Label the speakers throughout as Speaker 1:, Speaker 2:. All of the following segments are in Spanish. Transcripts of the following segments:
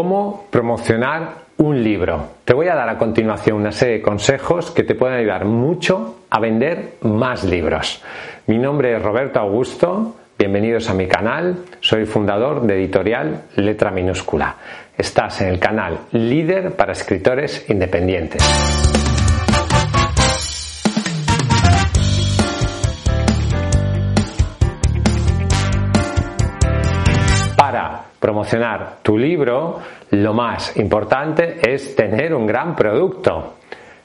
Speaker 1: ¿Cómo promocionar un libro? Te voy a dar a continuación una serie de consejos que te pueden ayudar mucho a vender más libros. Mi nombre es Roberto Augusto, bienvenidos a mi canal, soy fundador de editorial Letra Minúscula. Estás en el canal líder para escritores independientes. Promocionar tu libro, lo más importante es tener un gran producto.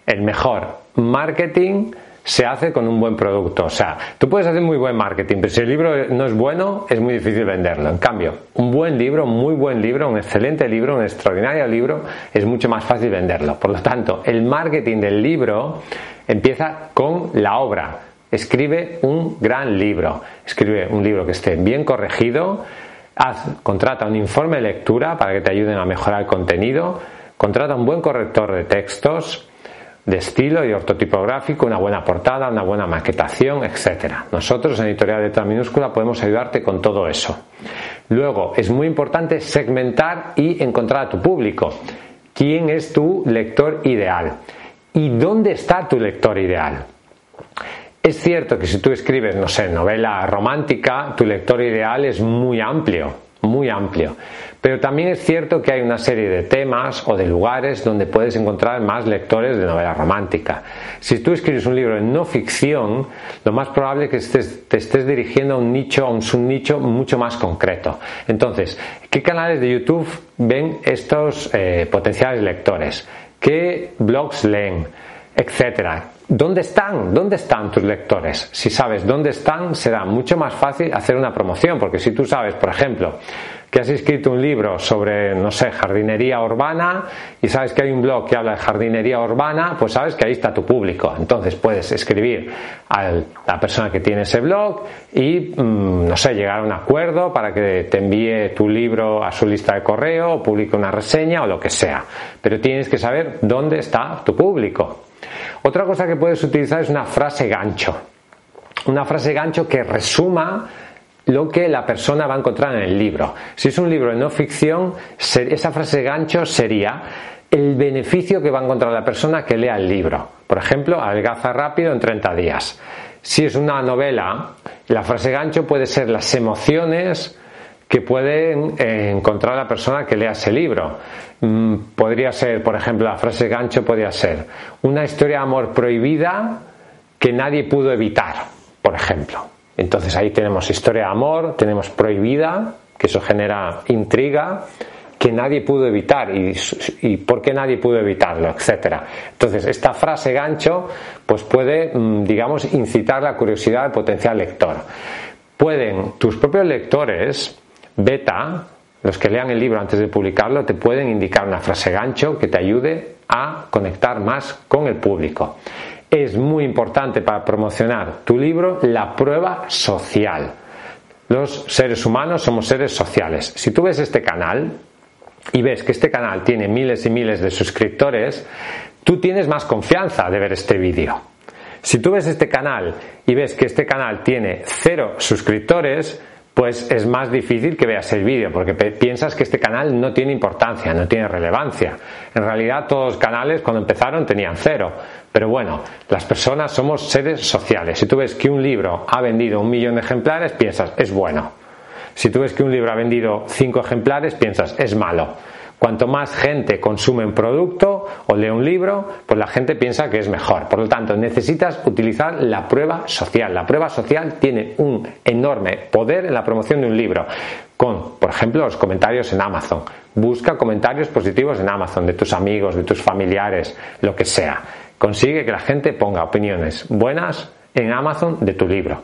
Speaker 1: El mejor marketing se hace con un buen producto. O sea, tú puedes hacer muy buen marketing, pero si el libro no es bueno, es muy difícil venderlo. En cambio, un buen libro, muy buen libro, un excelente libro, un extraordinario libro, es mucho más fácil venderlo. Por lo tanto, el marketing del libro empieza con la obra. Escribe un gran libro. Escribe un libro que esté bien corregido, Haz, contrata un informe de lectura para que te ayuden a mejorar el contenido, contrata un buen corrector de textos, de estilo y ortotipográfico, una buena portada, una buena maquetación, etc. Nosotros en Editorial Letra Minúscula podemos ayudarte con todo eso. Luego, es muy importante segmentar y encontrar a tu público. ¿Quién es tu lector ideal? ¿Y dónde está tu lector ideal? Es cierto que si tú escribes, no sé, novela romántica, tu lector ideal es muy amplio, muy amplio. Pero también es cierto que hay una serie de temas o de lugares donde puedes encontrar más lectores de novela romántica. Si tú escribes un libro en no ficción, lo más probable es que te estés dirigiendo a un nicho, a un subnicho mucho más concreto. Entonces, ¿qué canales de YouTube ven estos eh, potenciales lectores? ¿Qué blogs leen? Etcétera. ¿Dónde están? ¿Dónde están tus lectores? Si sabes dónde están, será mucho más fácil hacer una promoción, porque si tú sabes, por ejemplo, que has escrito un libro sobre, no sé, jardinería urbana y sabes que hay un blog que habla de jardinería urbana, pues sabes que ahí está tu público. Entonces puedes escribir a la persona que tiene ese blog y, mm, no sé, llegar a un acuerdo para que te envíe tu libro a su lista de correo o publique una reseña o lo que sea. Pero tienes que saber dónde está tu público. Otra cosa que puedes utilizar es una frase gancho. Una frase gancho que resuma lo que la persona va a encontrar en el libro. Si es un libro de no ficción, esa frase gancho sería el beneficio que va a encontrar la persona que lea el libro. Por ejemplo, adelgaza rápido en 30 días. Si es una novela, la frase gancho puede ser las emociones que puede eh, encontrar la persona que lea ese libro. Mm, podría ser, por ejemplo, la frase gancho podría ser una historia de amor prohibida que nadie pudo evitar, por ejemplo. Entonces ahí tenemos historia de amor, tenemos prohibida, que eso genera intriga, que nadie pudo evitar y, y por qué nadie pudo evitarlo, etcétera. Entonces esta frase gancho pues puede, mm, digamos, incitar la curiosidad del potencial lector. Pueden tus propios lectores beta, los que lean el libro antes de publicarlo, te pueden indicar una frase gancho que te ayude a conectar más con el público. Es muy importante para promocionar tu libro la prueba social. Los seres humanos somos seres sociales. Si tú ves este canal y ves que este canal tiene miles y miles de suscriptores, tú tienes más confianza de ver este vídeo. Si tú ves este canal y ves que este canal tiene cero suscriptores, pues es más difícil que veas el vídeo porque piensas que este canal no tiene importancia, no tiene relevancia. En realidad todos los canales cuando empezaron tenían cero. Pero bueno, las personas somos seres sociales. Si tú ves que un libro ha vendido un millón de ejemplares, piensas, es bueno. Si tú ves que un libro ha vendido cinco ejemplares, piensas, es malo. Cuanto más gente consume un producto o lee un libro, pues la gente piensa que es mejor. Por lo tanto, necesitas utilizar la prueba social. La prueba social tiene un enorme poder en la promoción de un libro. Con, por ejemplo, los comentarios en Amazon. Busca comentarios positivos en Amazon de tus amigos, de tus familiares, lo que sea. Consigue que la gente ponga opiniones buenas en Amazon de tu libro.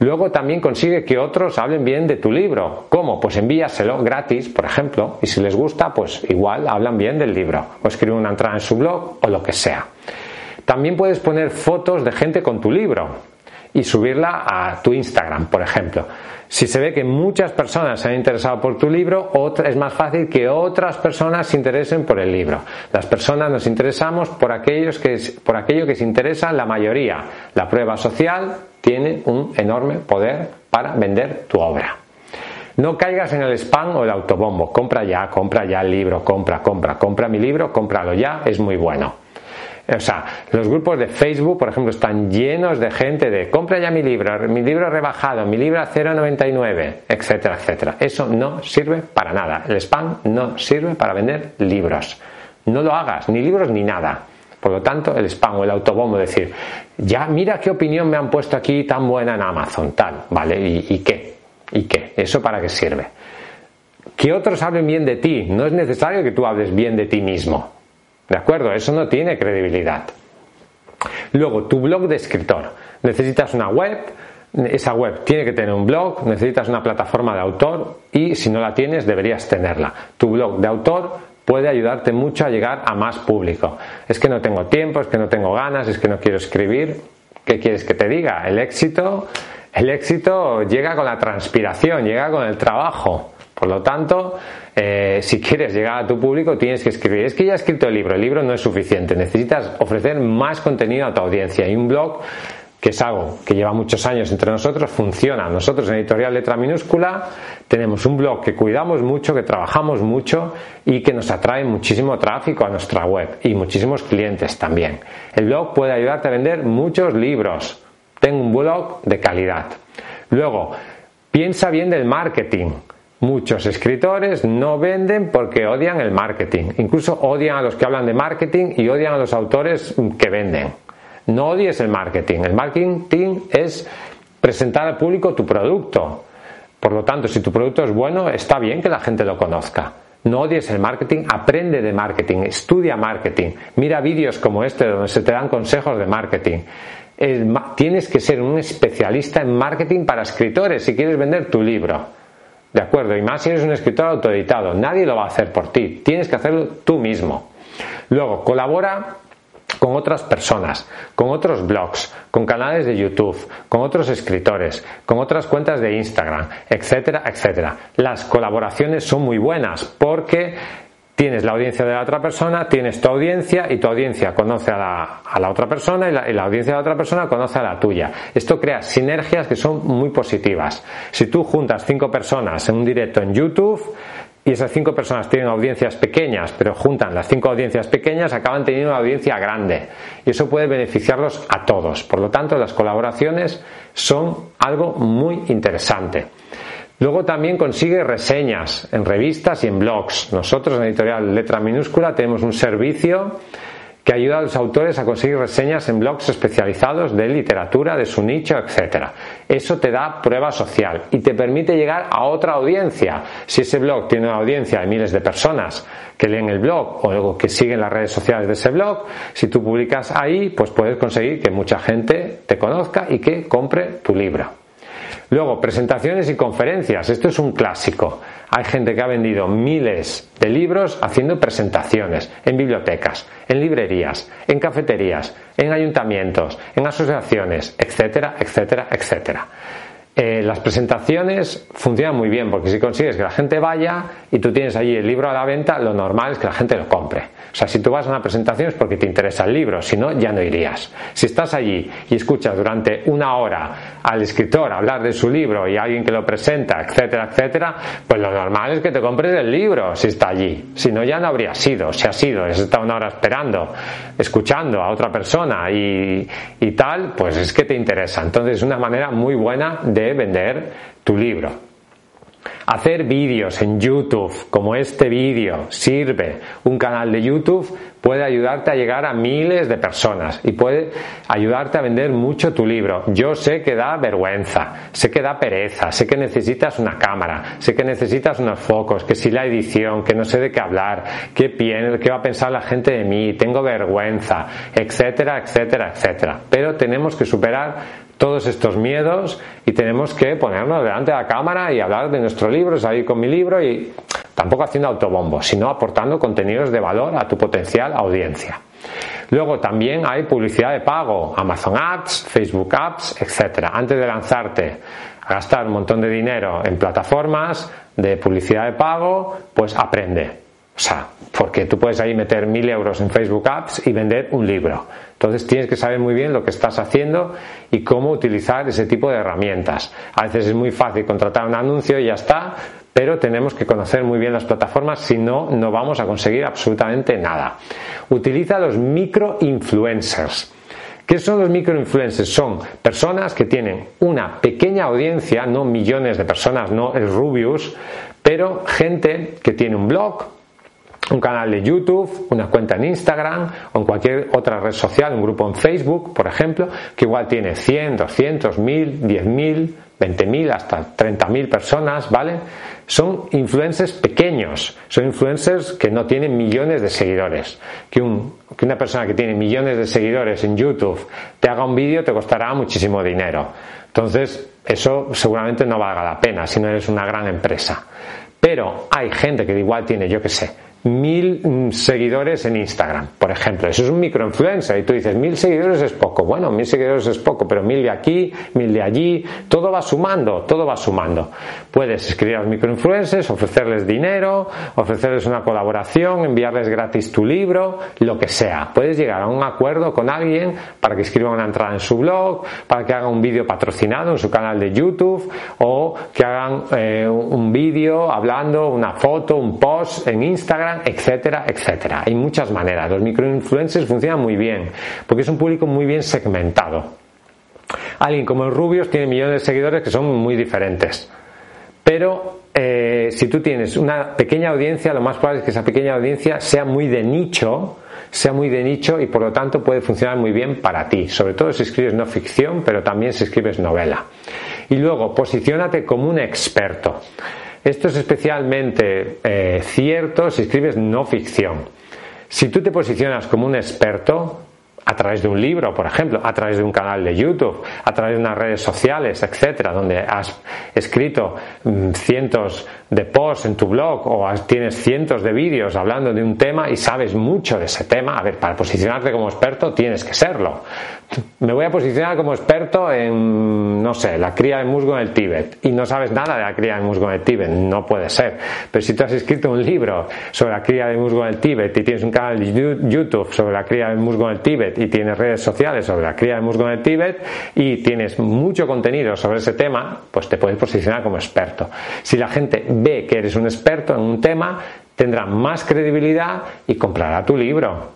Speaker 1: Luego también consigue que otros hablen bien de tu libro. ¿Cómo? Pues envíaselo gratis, por ejemplo, y si les gusta, pues igual hablan bien del libro, o escriben una entrada en su blog o lo que sea. También puedes poner fotos de gente con tu libro y subirla a tu Instagram, por ejemplo. Si se ve que muchas personas se han interesado por tu libro, es más fácil que otras personas se interesen por el libro. Las personas nos interesamos por, aquellos que, por aquello que se interesa la mayoría. La prueba social tiene un enorme poder para vender tu obra. No caigas en el spam o el autobombo. Compra ya, compra ya el libro, compra, compra, compra mi libro, cómpralo ya, es muy bueno. O sea, los grupos de Facebook, por ejemplo, están llenos de gente de compra ya mi libro, mi libro rebajado, mi libro a 0,99, etcétera, etcétera. Eso no sirve para nada. El spam no sirve para vender libros. No lo hagas, ni libros ni nada. Por lo tanto, el spam o el autobombo, decir, ya mira qué opinión me han puesto aquí tan buena en Amazon, tal, ¿vale? ¿Y, y qué? ¿Y qué? ¿Eso para qué sirve? Que otros hablen bien de ti. No es necesario que tú hables bien de ti mismo. ¿De acuerdo? Eso no tiene credibilidad. Luego, tu blog de escritor. Necesitas una web, esa web tiene que tener un blog, necesitas una plataforma de autor y si no la tienes deberías tenerla. Tu blog de autor puede ayudarte mucho a llegar a más público. Es que no tengo tiempo, es que no tengo ganas, es que no quiero escribir. ¿Qué quieres que te diga? El éxito, el éxito llega con la transpiración, llega con el trabajo. Por lo tanto, eh, si quieres llegar a tu público, tienes que escribir. Es que ya he escrito el libro, el libro no es suficiente, necesitas ofrecer más contenido a tu audiencia. Y un blog, que es algo que lleva muchos años entre nosotros, funciona. Nosotros en Editorial Letra Minúscula tenemos un blog que cuidamos mucho, que trabajamos mucho y que nos atrae muchísimo tráfico a nuestra web y muchísimos clientes también. El blog puede ayudarte a vender muchos libros. Tengo un blog de calidad. Luego, piensa bien del marketing. Muchos escritores no venden porque odian el marketing. Incluso odian a los que hablan de marketing y odian a los autores que venden. No odies el marketing. El marketing es presentar al público tu producto. Por lo tanto, si tu producto es bueno, está bien que la gente lo conozca. No odies el marketing, aprende de marketing, estudia marketing, mira vídeos como este donde se te dan consejos de marketing. tienes que ser un especialista en marketing para escritores si quieres vender tu libro. ¿De acuerdo? Y más si eres un escritor autoeditado. Nadie lo va a hacer por ti. Tienes que hacerlo tú mismo. Luego, colabora con otras personas, con otros blogs, con canales de YouTube, con otros escritores, con otras cuentas de Instagram, etcétera, etcétera. Las colaboraciones son muy buenas porque tienes la audiencia de la otra persona, tienes tu audiencia y tu audiencia conoce a la, otra persona y la, y la, audiencia de la otra persona conoce a la tuya. Esto crea sinergias que son muy positivas. Si tú juntas cinco personas en un directo en YouTube y esas cinco personas tienen audiencias pequeñas, pero juntan las cinco audiencias pequeñas, acaban teniendo una audiencia grande. Y eso puede beneficiarlos a todos. Por lo tanto, las colaboraciones son algo muy interesante. Luego también consigue reseñas en revistas y en blogs. Nosotros en Editorial Letra Minúscula tenemos un servicio que ayuda a los autores a conseguir reseñas en blogs especializados de literatura, de su nicho, etc. Eso te da prueba social y te permite llegar a otra audiencia. Si ese blog tiene una audiencia de miles de personas que leen el blog o que siguen las redes sociales de ese blog, si tú publicas ahí, pues puedes conseguir que mucha gente te conozca y que compre tu libro. Luego, presentaciones y conferencias. Esto es un clásico. Hay gente que ha vendido miles de libros haciendo presentaciones en bibliotecas, en librerías, en cafeterías, en ayuntamientos, en asociaciones, etcétera, etcétera, etcétera. Eh, las presentaciones funcionan muy bien porque si consigues que la gente vaya y tú tienes allí el libro a la venta, lo normal es que la gente lo compre. O sea, si tú vas a una presentación es porque te interesa el libro, si no, ya no irías. Si estás allí y escuchas durante una hora al escritor hablar de su libro y alguien que lo presenta, etcétera, etcétera, pues lo normal es que te compres el libro si está allí. Si no, ya no habría sido. Si ha sido, has estado una hora esperando, escuchando a otra persona y, y tal, pues es que te interesa. Entonces es una manera muy buena de vender tu libro. Hacer vídeos en YouTube como este vídeo sirve. Un canal de YouTube puede ayudarte a llegar a miles de personas y puede ayudarte a vender mucho tu libro. Yo sé que da vergüenza, sé que da pereza, sé que necesitas una cámara, sé que necesitas unos focos, que si la edición, que no sé de qué hablar, qué, qué va a pensar la gente de mí, tengo vergüenza, etcétera, etcétera, etcétera. Pero tenemos que superar todos estos miedos y tenemos que ponernos delante de la cámara y hablar de nuestro libro, salir con mi libro y tampoco haciendo autobombo, sino aportando contenidos de valor a tu potencial audiencia. Luego también hay publicidad de pago, Amazon Ads, Facebook Ads, etc. Antes de lanzarte a gastar un montón de dinero en plataformas de publicidad de pago, pues aprende. O sea, porque tú puedes ahí meter mil euros en Facebook Ads y vender un libro. Entonces tienes que saber muy bien lo que estás haciendo y cómo utilizar ese tipo de herramientas. A veces es muy fácil contratar un anuncio y ya está, pero tenemos que conocer muy bien las plataformas, si no, no vamos a conseguir absolutamente nada. Utiliza los microinfluencers. ¿Qué son los microinfluencers? Son personas que tienen una pequeña audiencia, no millones de personas, no el Rubius, pero gente que tiene un blog, un canal de YouTube, una cuenta en Instagram o en cualquier otra red social, un grupo en Facebook, por ejemplo, que igual tiene 100, 200, 1000, 10.000, 20.000, hasta 30.000 personas, ¿vale? Son influencers pequeños, son influencers que no tienen millones de seguidores. Que, que una persona que tiene millones de seguidores en YouTube te haga un vídeo te costará muchísimo dinero. Entonces, eso seguramente no valga la pena si no eres una gran empresa. Pero hay gente que igual tiene, yo qué sé, mil mm, seguidores en Instagram, por ejemplo. Eso es un microinfluencer y tú dices, mil seguidores es poco. Bueno, mil seguidores es poco, pero mil de aquí, mil de allí, todo va sumando, todo va sumando. Puedes escribir a los microinfluencers, ofrecerles dinero, ofrecerles una colaboración, enviarles gratis tu libro, lo que sea. Puedes llegar a un acuerdo con alguien para que escriba una entrada en su blog, para que haga un vídeo patrocinado en su canal de YouTube o que hagan eh, un vídeo hablando, una foto, un post en Instagram etcétera, etcétera. Hay muchas maneras. Los microinfluencers funcionan muy bien porque es un público muy bien segmentado. Alguien como el Rubios tiene millones de seguidores que son muy diferentes. Pero eh, si tú tienes una pequeña audiencia, lo más probable es que esa pequeña audiencia sea muy de nicho, sea muy de nicho y por lo tanto puede funcionar muy bien para ti, sobre todo si escribes no ficción, pero también si escribes novela. Y luego, posiciónate como un experto. Esto es especialmente eh, cierto si escribes no ficción. Si tú te posicionas como un experto, a través de un libro, por ejemplo, a través de un canal de YouTube, a través de unas redes sociales, etcétera, donde has escrito mm, cientos de posts en tu blog o tienes cientos de vídeos hablando de un tema y sabes mucho de ese tema, a ver, para posicionarte como experto tienes que serlo. Me voy a posicionar como experto en, no sé, la cría de musgo en el Tíbet y no sabes nada de la cría de musgo en el Tíbet, no puede ser. Pero si tú has escrito un libro sobre la cría de musgo en el Tíbet y tienes un canal de YouTube sobre la cría de musgo en el Tíbet y tienes redes sociales sobre la cría de musgo en el Tíbet y tienes mucho contenido sobre ese tema, pues te puedes posicionar como experto. Si la gente ve que eres un experto en un tema, tendrá más credibilidad y comprará tu libro.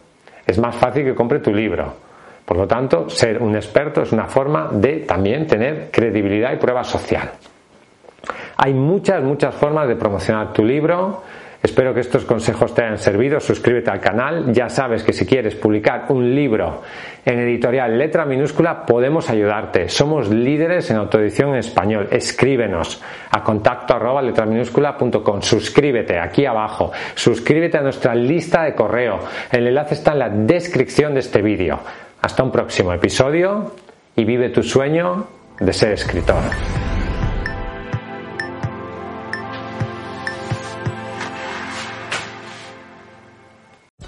Speaker 1: Es más fácil que compre tu libro. Por lo tanto, ser un experto es una forma de también tener credibilidad y prueba social. Hay muchas, muchas formas de promocionar tu libro. Espero que estos consejos te hayan servido. Suscríbete al canal. Ya sabes que si quieres publicar un libro en editorial letra minúscula, podemos ayudarte. Somos líderes en autoedición en español. Escríbenos a contacto arroba letraminúscula.com. Suscríbete aquí abajo. Suscríbete a nuestra lista de correo. El enlace está en la descripción de este vídeo. Hasta un próximo episodio y vive tu sueño de ser escritor.